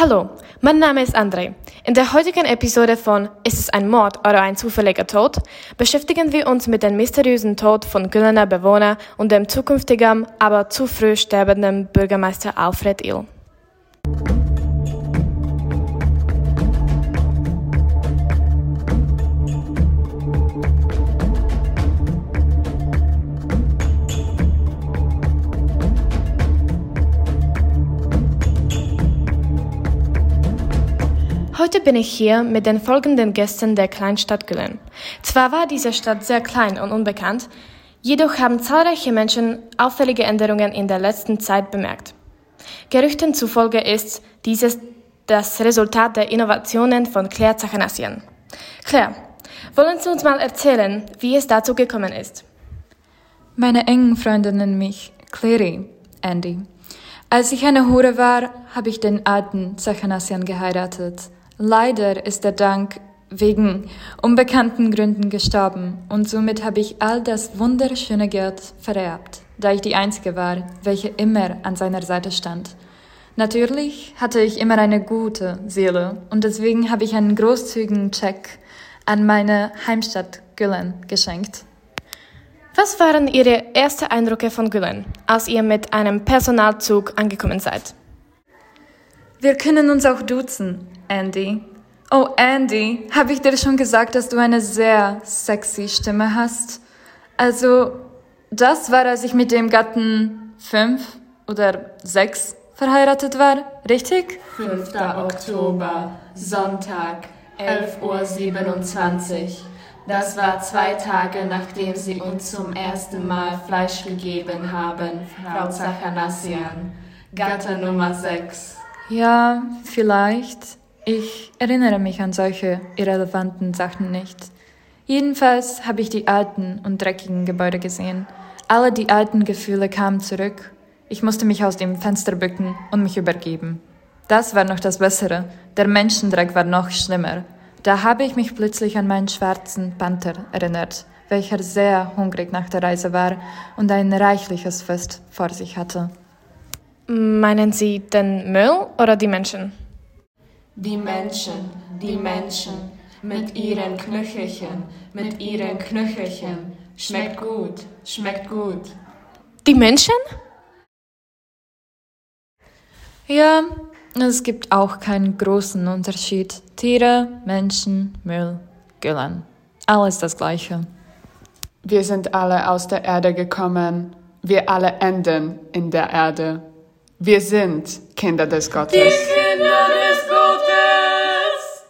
Hallo, mein Name ist André. In der heutigen Episode von Ist es ein Mord oder ein zufälliger Tod beschäftigen wir uns mit dem mysteriösen Tod von Güllener Bewohner und dem zukünftigen, aber zu früh sterbenden Bürgermeister Alfred Ill. Heute bin ich hier mit den folgenden Gästen der Kleinstadt Güllen. Zwar war diese Stadt sehr klein und unbekannt, jedoch haben zahlreiche Menschen auffällige Änderungen in der letzten Zeit bemerkt. Gerüchten zufolge ist dieses das Resultat der Innovationen von Claire Zachanassian. Claire, wollen Sie uns mal erzählen, wie es dazu gekommen ist? Meine engen Freunde nennen mich Clary, Andy. Als ich eine Hure war, habe ich den alten Zachanassian geheiratet. Leider ist er Dank wegen unbekannten Gründen gestorben und somit habe ich all das wunderschöne Geld vererbt, da ich die Einzige war, welche immer an seiner Seite stand. Natürlich hatte ich immer eine gute Seele und deswegen habe ich einen großzügigen Check an meine Heimstadt Güllen geschenkt. Was waren Ihre ersten Eindrücke von Güllen, als ihr mit einem Personalzug angekommen seid? Wir können uns auch duzen, Andy. Oh, Andy, habe ich dir schon gesagt, dass du eine sehr sexy Stimme hast? Also, das war, als ich mit dem Gatten fünf oder sechs verheiratet war, richtig? 5. Oktober, Sonntag, 11.27 Uhr. Das war zwei Tage, nachdem Sie uns zum ersten Mal Fleisch gegeben haben, Frau Zachanassian. Gatte Nummer 6. Ja, vielleicht. Ich erinnere mich an solche irrelevanten Sachen nicht. Jedenfalls habe ich die alten und dreckigen Gebäude gesehen. Alle die alten Gefühle kamen zurück. Ich musste mich aus dem Fenster bücken und mich übergeben. Das war noch das Bessere. Der Menschendreck war noch schlimmer. Da habe ich mich plötzlich an meinen schwarzen Panther erinnert, welcher sehr hungrig nach der Reise war und ein reichliches Fest vor sich hatte. Meinen Sie den Müll oder die Menschen? Die Menschen, die Menschen, mit ihren Knöchelchen, mit ihren Knöchelchen. Schmeckt gut, schmeckt gut. Die Menschen? Ja, es gibt auch keinen großen Unterschied. Tiere, Menschen, Müll, Güllen. Alles das Gleiche. Wir sind alle aus der Erde gekommen. Wir alle enden in der Erde. Wir sind Kinder des Gottes. Die Kinder des Gottes!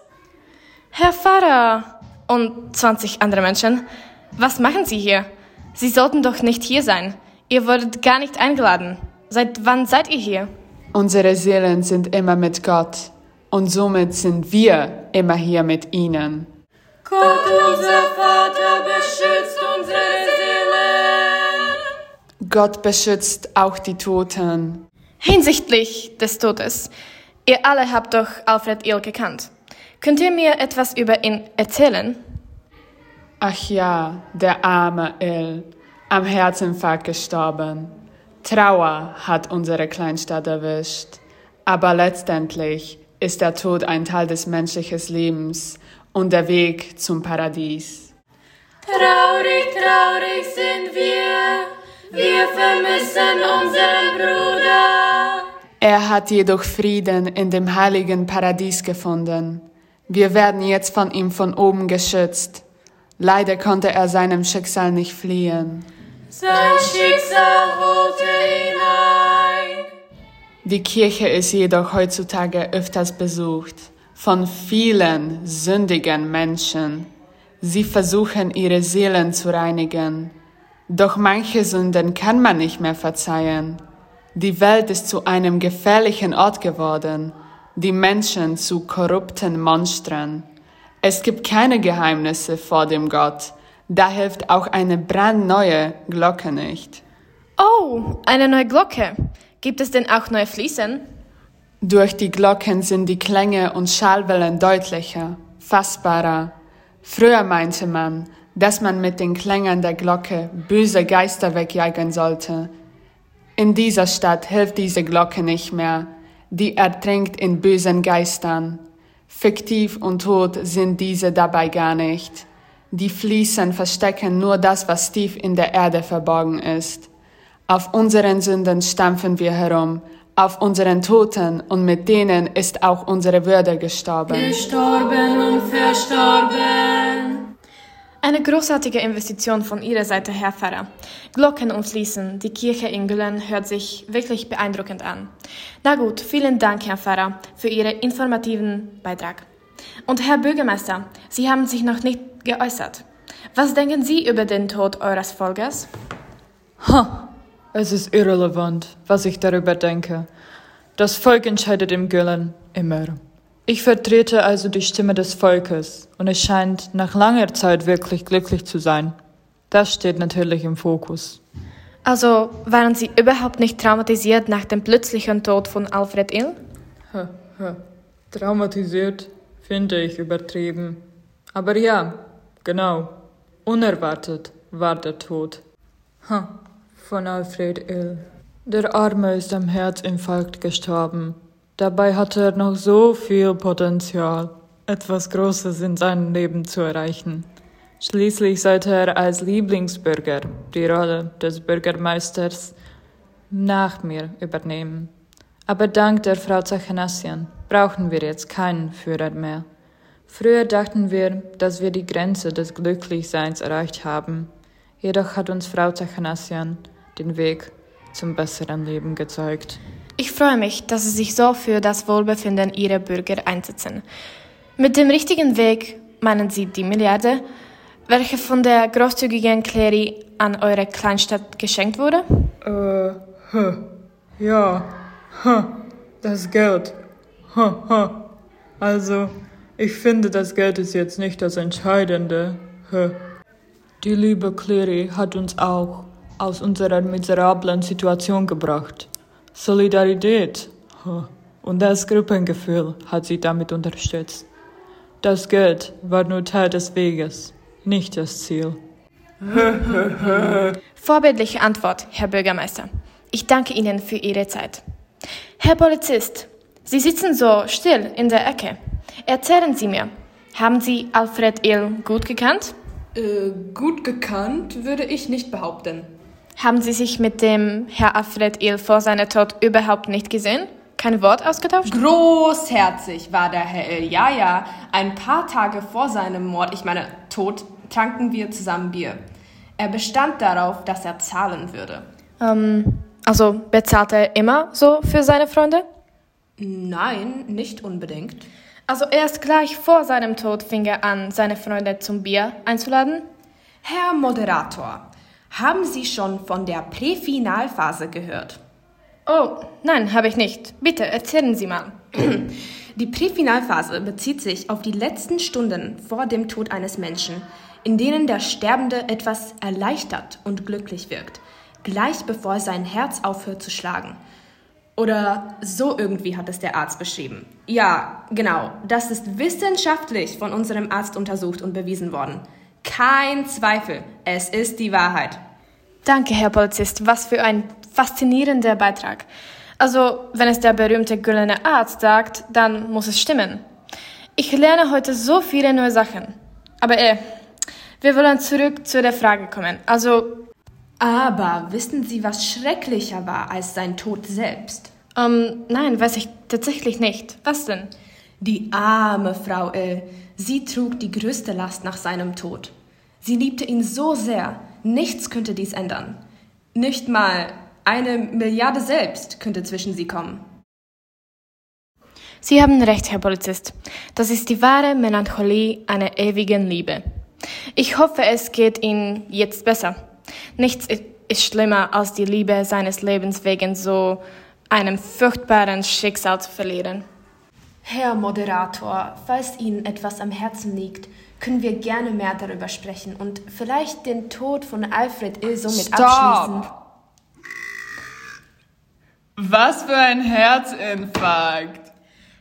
Herr Pfarrer und 20 andere Menschen, was machen Sie hier? Sie sollten doch nicht hier sein. Ihr wurdet gar nicht eingeladen. Seit wann seid ihr hier? Unsere Seelen sind immer mit Gott und somit sind wir immer hier mit ihnen. Gott, unser Vater, beschützt unsere Seelen! Gott beschützt auch die Toten. Hinsichtlich des Todes. Ihr alle habt doch Alfred Ill gekannt. Könnt ihr mir etwas über ihn erzählen? Ach ja, der arme Ill, am Herzinfarkt gestorben. Trauer hat unsere Kleinstadt erwischt. Aber letztendlich ist der Tod ein Teil des menschlichen Lebens und der Weg zum Paradies. Traurig, traurig sind wir, wir vermissen unseren Bruder. Er hat jedoch Frieden in dem heiligen Paradies gefunden. Wir werden jetzt von ihm von oben geschützt. Leider konnte er seinem Schicksal nicht fliehen. Sein Schicksal holte ihn ein. Die Kirche ist jedoch heutzutage öfters besucht von vielen sündigen Menschen. Sie versuchen ihre Seelen zu reinigen. Doch manche Sünden kann man nicht mehr verzeihen. Die Welt ist zu einem gefährlichen Ort geworden, die Menschen zu korrupten Monstern. Es gibt keine Geheimnisse vor dem Gott, da hilft auch eine brandneue Glocke nicht. Oh, eine neue Glocke. Gibt es denn auch neue Fliesen? Durch die Glocken sind die Klänge und Schallwellen deutlicher, fassbarer. Früher meinte man, dass man mit den Klängen der Glocke böse Geister wegjagen sollte. In dieser Stadt hilft diese Glocke nicht mehr. die ertränkt in bösen Geistern. Fiktiv und tot sind diese dabei gar nicht. Die Fliesen verstecken nur das, was tief in der Erde verborgen ist. Auf unseren Sünden stampfen wir herum, auf unseren Toten und mit denen ist auch unsere Würde gestorben. Gestorben und verstorben. Eine großartige Investition von Ihrer Seite, Herr Pfarrer. Glocken umfließen, die Kirche in Güllen hört sich wirklich beeindruckend an. Na gut, vielen Dank, Herr Pfarrer, für Ihren informativen Beitrag. Und Herr Bürgermeister, Sie haben sich noch nicht geäußert. Was denken Sie über den Tod eures Volkes? Ha, es ist irrelevant, was ich darüber denke. Das Volk entscheidet im Güllen immer. Ich vertrete also die Stimme des Volkes und es scheint nach langer Zeit wirklich glücklich zu sein. Das steht natürlich im Fokus. Also waren Sie überhaupt nicht traumatisiert nach dem plötzlichen Tod von Alfred Ill? Ha, ha. Traumatisiert finde ich übertrieben. Aber ja, genau. Unerwartet war der Tod. Ha, von Alfred Ill. Der Arme ist am Herzinfarkt gestorben. Dabei hatte er noch so viel Potenzial, etwas Großes in seinem Leben zu erreichen. Schließlich sollte er als Lieblingsbürger die Rolle des Bürgermeisters nach mir übernehmen. Aber dank der Frau Zachanassian brauchen wir jetzt keinen Führer mehr. Früher dachten wir, dass wir die Grenze des Glücklichseins erreicht haben. Jedoch hat uns Frau Zachanassian den Weg zum besseren Leben gezeigt. Ich freue mich, dass Sie sich so für das Wohlbefinden Ihrer Bürger einsetzen. Mit dem richtigen Weg meinen Sie die Milliarde, welche von der großzügigen Clary an eure Kleinstadt geschenkt wurde? Äh, huh. ja, huh. das Geld. Huh. Also, ich finde, das Geld ist jetzt nicht das Entscheidende. Die liebe Clary hat uns auch aus unserer miserablen Situation gebracht. Solidarität und das Gruppengefühl hat sie damit unterstützt. Das Geld war nur Teil des Weges, nicht das Ziel. Vorbildliche Antwort, Herr Bürgermeister. Ich danke Ihnen für Ihre Zeit. Herr Polizist, Sie sitzen so still in der Ecke. Erzählen Sie mir, haben Sie Alfred Ill gut gekannt? Äh, gut gekannt würde ich nicht behaupten. Haben Sie sich mit dem Herr Alfred Ill vor seiner Tod überhaupt nicht gesehen? Kein Wort ausgetauscht? Großherzig war der Herr Ill, ja, ja. Ein paar Tage vor seinem Mord, ich meine Tod, tranken wir zusammen Bier. Er bestand darauf, dass er zahlen würde. Ähm, also bezahlt er immer so für seine Freunde? Nein, nicht unbedingt. Also erst gleich vor seinem Tod fing er an, seine Freunde zum Bier einzuladen? Herr Moderator, haben Sie schon von der Präfinalphase gehört? Oh, nein, habe ich nicht. Bitte erzählen Sie mal. Die Präfinalphase bezieht sich auf die letzten Stunden vor dem Tod eines Menschen, in denen der Sterbende etwas erleichtert und glücklich wirkt, gleich bevor sein Herz aufhört zu schlagen. Oder so irgendwie hat es der Arzt beschrieben. Ja, genau, das ist wissenschaftlich von unserem Arzt untersucht und bewiesen worden. Kein Zweifel, es ist die Wahrheit. Danke, Herr Polizist, was für ein faszinierender Beitrag. Also, wenn es der berühmte güldene Arzt sagt, dann muss es stimmen. Ich lerne heute so viele neue Sachen. Aber eh, wir wollen zurück zu der Frage kommen. Also, Aber wissen Sie, was schrecklicher war als sein Tod selbst? ähm, nein, weiß ich tatsächlich nicht. Was denn? Die arme Frau Ill, sie trug die größte Last nach seinem Tod. Sie liebte ihn so sehr, nichts könnte dies ändern. Nicht mal eine Milliarde selbst könnte zwischen sie kommen. Sie haben recht, Herr Polizist. Das ist die wahre Melancholie einer ewigen Liebe. Ich hoffe, es geht Ihnen jetzt besser. Nichts ist schlimmer, als die Liebe seines Lebens wegen so einem furchtbaren Schicksal zu verlieren. Herr Moderator, falls Ihnen etwas am Herzen liegt, können wir gerne mehr darüber sprechen und vielleicht den Tod von Alfred Ill somit Stopp! abschließen. Was für ein Herzinfarkt!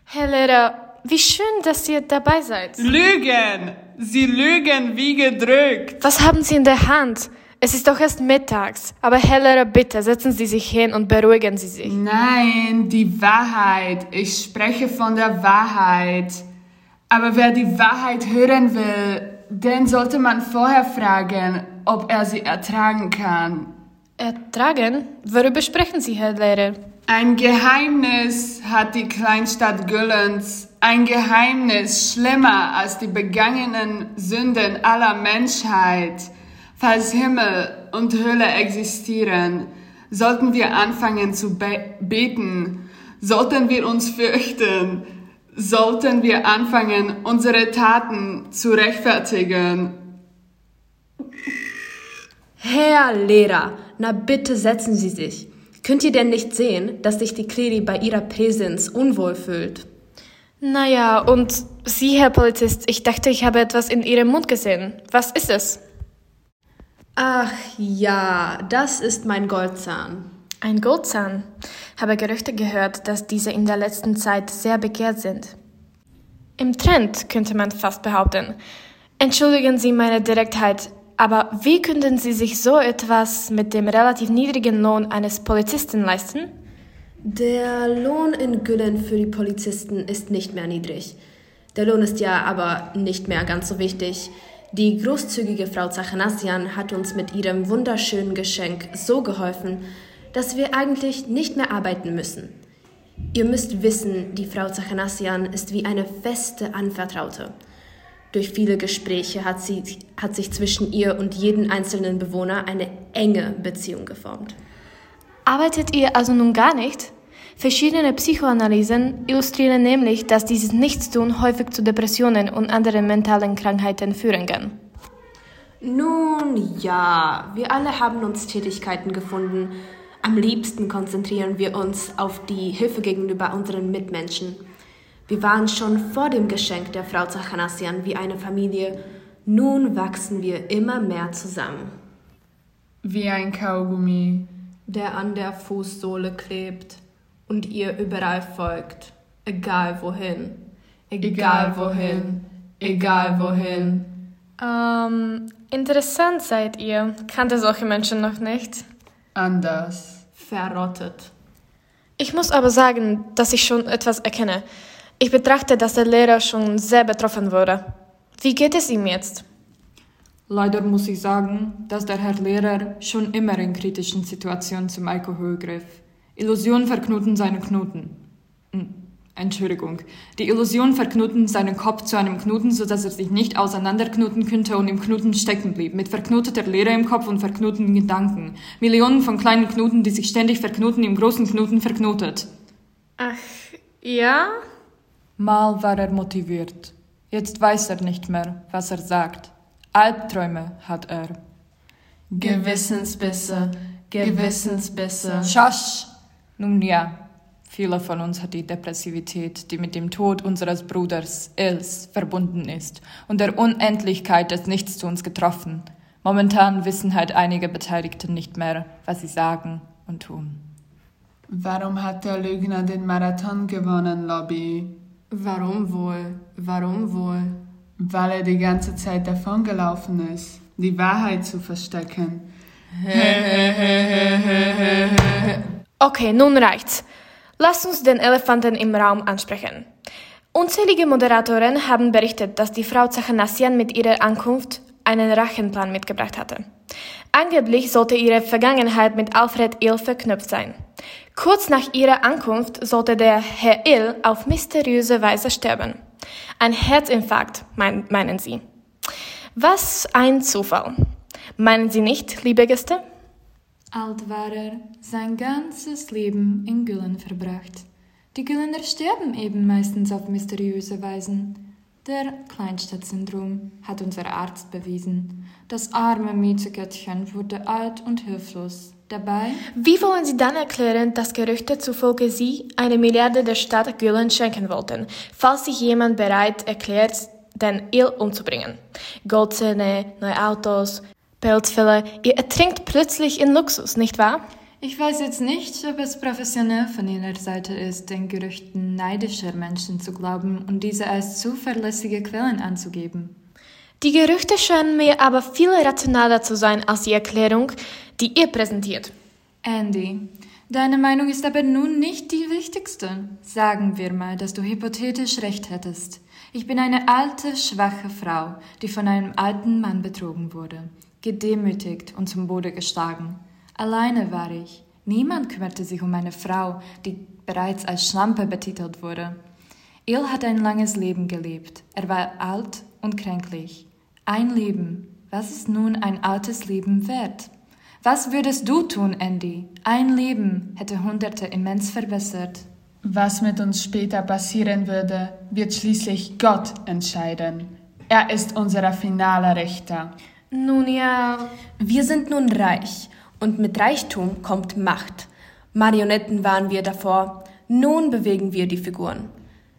Herr Lehrer, wie schön, dass ihr dabei seid. Lügen! Sie lügen wie gedrückt! Was haben Sie in der Hand? Es ist doch erst mittags. Aber Herr Lehrer, bitte setzen Sie sich hin und beruhigen Sie sich. Nein, die Wahrheit. Ich spreche von der Wahrheit. Aber wer die Wahrheit hören will, den sollte man vorher fragen, ob er sie ertragen kann. Ertragen? Worüber sprechen Sie, Herr Lehrer? Ein Geheimnis hat die Kleinstadt Güllens. Ein Geheimnis schlimmer als die begangenen Sünden aller Menschheit. Falls Himmel und Hölle existieren, sollten wir anfangen zu be beten, sollten wir uns fürchten, sollten wir anfangen, unsere Taten zu rechtfertigen. Herr Lehrer, na bitte setzen Sie sich. Könnt ihr denn nicht sehen, dass sich die Clary bei ihrer Präsenz unwohl fühlt? Naja, und Sie, Herr Polizist, ich dachte, ich habe etwas in Ihrem Mund gesehen. Was ist es? Ach ja, das ist mein Goldzahn. Ein Goldzahn. Habe Gerüchte gehört, dass diese in der letzten Zeit sehr begehrt sind. Im Trend könnte man fast behaupten. Entschuldigen Sie meine Direktheit, aber wie könnten Sie sich so etwas mit dem relativ niedrigen Lohn eines Polizisten leisten? Der Lohn in Güllen für die Polizisten ist nicht mehr niedrig. Der Lohn ist ja aber nicht mehr ganz so wichtig. Die großzügige Frau Zachanassian hat uns mit ihrem wunderschönen Geschenk so geholfen, dass wir eigentlich nicht mehr arbeiten müssen. Ihr müsst wissen, die Frau Zachanassian ist wie eine feste Anvertraute. Durch viele Gespräche hat, sie, hat sich zwischen ihr und jedem einzelnen Bewohner eine enge Beziehung geformt. Arbeitet ihr also nun gar nicht? Verschiedene Psychoanalysen illustrieren nämlich, dass dieses Nichtstun häufig zu Depressionen und anderen mentalen Krankheiten führen kann. Nun ja, wir alle haben uns Tätigkeiten gefunden. Am liebsten konzentrieren wir uns auf die Hilfe gegenüber unseren Mitmenschen. Wir waren schon vor dem Geschenk der Frau Zachanassian wie eine Familie. Nun wachsen wir immer mehr zusammen. Wie ein Kaugummi. Der an der Fußsohle klebt und ihr überall folgt, egal wohin, egal wohin, egal wohin. Ähm, interessant seid ihr. Kannte solche Menschen noch nicht. Anders. Verrottet. Ich muss aber sagen, dass ich schon etwas erkenne. Ich betrachte, dass der Lehrer schon sehr betroffen wurde. Wie geht es ihm jetzt? Leider muss ich sagen, dass der Herr Lehrer schon immer in kritischen Situationen zum Alkohol griff. Illusionen verknoten seine Knoten. Hm, Entschuldigung. Die Illusionen verknoten seinen Kopf zu einem Knoten, sodass er sich nicht auseinanderknoten könnte und im Knoten stecken blieb. Mit verknoteter Leere im Kopf und verknoteten Gedanken. Millionen von kleinen Knoten, die sich ständig verknoten, im großen Knoten verknotet. Ach, ja? Mal war er motiviert. Jetzt weiß er nicht mehr, was er sagt. Albträume hat er. Gewissensbisse, Gewissensbisse. Schasch! Nun ja, viele von uns hat die Depressivität, die mit dem Tod unseres Bruders Els verbunden ist und der Unendlichkeit des Nichtstuns getroffen. Momentan wissen halt einige Beteiligte nicht mehr, was sie sagen und tun. Warum hat der Lügner den Marathon gewonnen, Lobby? Warum wohl? Warum wohl? Weil er die ganze Zeit davongelaufen ist, die Wahrheit zu verstecken. Okay, nun reicht's. Lasst uns den Elefanten im Raum ansprechen. Unzählige Moderatoren haben berichtet, dass die Frau Zachanassian mit ihrer Ankunft einen Rachenplan mitgebracht hatte. Angeblich sollte ihre Vergangenheit mit Alfred Ill verknüpft sein. Kurz nach ihrer Ankunft sollte der Herr Ill auf mysteriöse Weise sterben. Ein Herzinfarkt, mein, meinen Sie. Was ein Zufall. Meinen Sie nicht, liebe Gäste? Alt war er, sein ganzes Leben in Güllen verbracht. Die Güllener sterben eben meistens auf mysteriöse Weisen. Der Kleinstadtsyndrom hat unser Arzt bewiesen. Das arme Miezeköttchen wurde alt und hilflos. Dabei Wie wollen Sie dann erklären, dass Gerüchte zufolge Sie eine Milliarde der Stadt Gülen schenken wollten, falls sich jemand bereit erklärt, den Ill umzubringen? Goldzähne, neue Autos, Pelzfälle, ihr ertrinkt plötzlich in Luxus, nicht wahr? Ich weiß jetzt nicht, ob es professionell von Ihrer Seite ist, den Gerüchten neidischer Menschen zu glauben und diese als zuverlässige Quellen anzugeben. Die Gerüchte scheinen mir aber viel rationaler zu sein als die Erklärung, die ihr präsentiert. Andy, deine Meinung ist aber nun nicht die wichtigste. Sagen wir mal, dass du hypothetisch recht hättest. Ich bin eine alte, schwache Frau, die von einem alten Mann betrogen wurde, gedemütigt und zum Boden geschlagen. Alleine war ich. Niemand kümmerte sich um eine Frau, die bereits als Schlampe betitelt wurde. Il hat ein langes Leben gelebt. Er war alt und kränklich. Ein Leben. Was ist nun ein altes Leben wert? Was würdest du tun, Andy? Ein Leben hätte Hunderte immens verbessert. Was mit uns später passieren würde, wird schließlich Gott entscheiden. Er ist unser finaler Richter. Nun ja. Wir sind nun reich und mit Reichtum kommt Macht. Marionetten waren wir davor, nun bewegen wir die Figuren.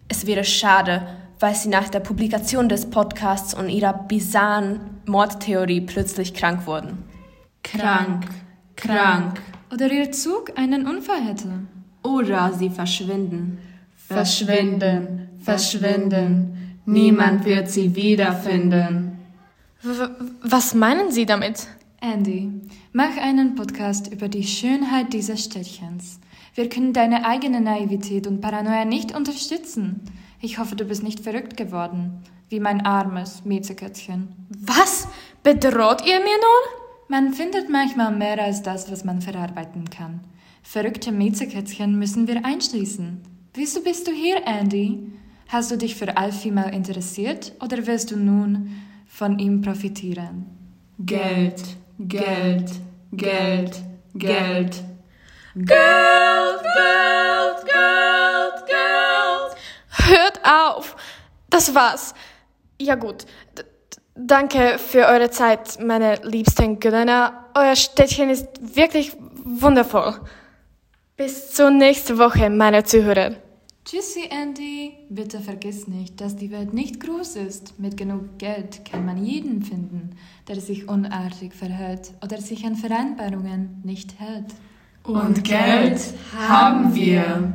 Es wäre schade, weil sie nach der Publikation des Podcasts und ihrer bizarren Mordtheorie plötzlich krank wurden. Krank, krank. Oder ihr Zug einen Unfall hätte. Oder sie verschwinden. Verschwinden, verschwinden. Niemand wird sie wiederfinden. W was meinen Sie damit? Andy, mach einen Podcast über die Schönheit dieses Städtchens. Wir können deine eigene Naivität und Paranoia nicht unterstützen. Ich hoffe, du bist nicht verrückt geworden, wie mein armes Miezekätzchen. Was? Bedroht ihr mir nun? Man findet manchmal mehr als das, was man verarbeiten kann. Verrückte Miezekätzchen müssen wir einschließen. Wieso bist du hier, Andy? Hast du dich für Alfie mal interessiert oder willst du nun von ihm profitieren? Geld, Geld, Geld, Geld. Geld, Geld, Geld, Geld. Hört auf. Das war's. Ja gut. D danke für eure Zeit, meine liebsten Gönner. Euer Städtchen ist wirklich wundervoll. Bis zur nächsten Woche, meine Zuhörer. Tschüssi, Andy. Bitte vergiss nicht, dass die Welt nicht groß ist. Mit genug Geld kann man jeden finden, der sich unartig verhält oder sich an Vereinbarungen nicht hält. Und Geld haben wir.